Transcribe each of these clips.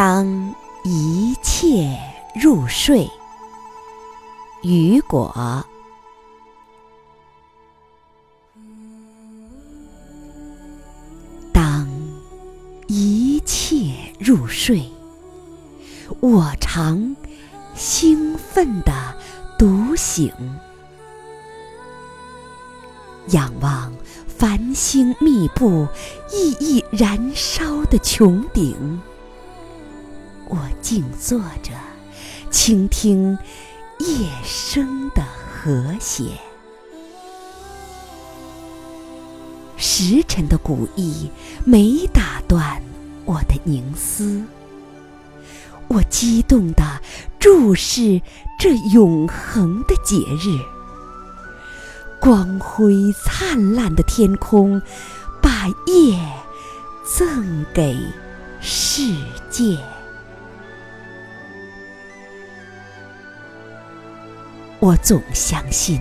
当一切入睡。雨果。当一切入睡，我常兴奋地独醒，仰望繁星密布、熠熠燃烧的穹顶，我静坐着，倾听。夜声的和谐，时辰的古意没打断我的凝思。我激动地注视这永恒的节日，光辉灿烂的天空，把夜赠给世界。我总相信，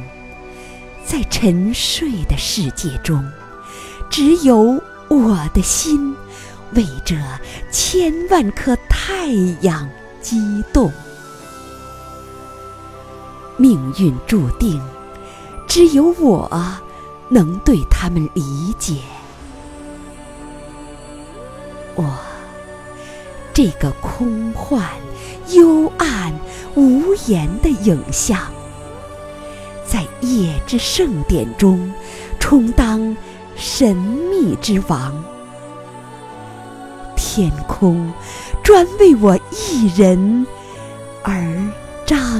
在沉睡的世界中，只有我的心为这千万颗太阳激动。命运注定，只有我能对他们理解。我这个空幻、幽暗、无言的影像。在夜之盛典中，充当神秘之王。天空专为我一人而张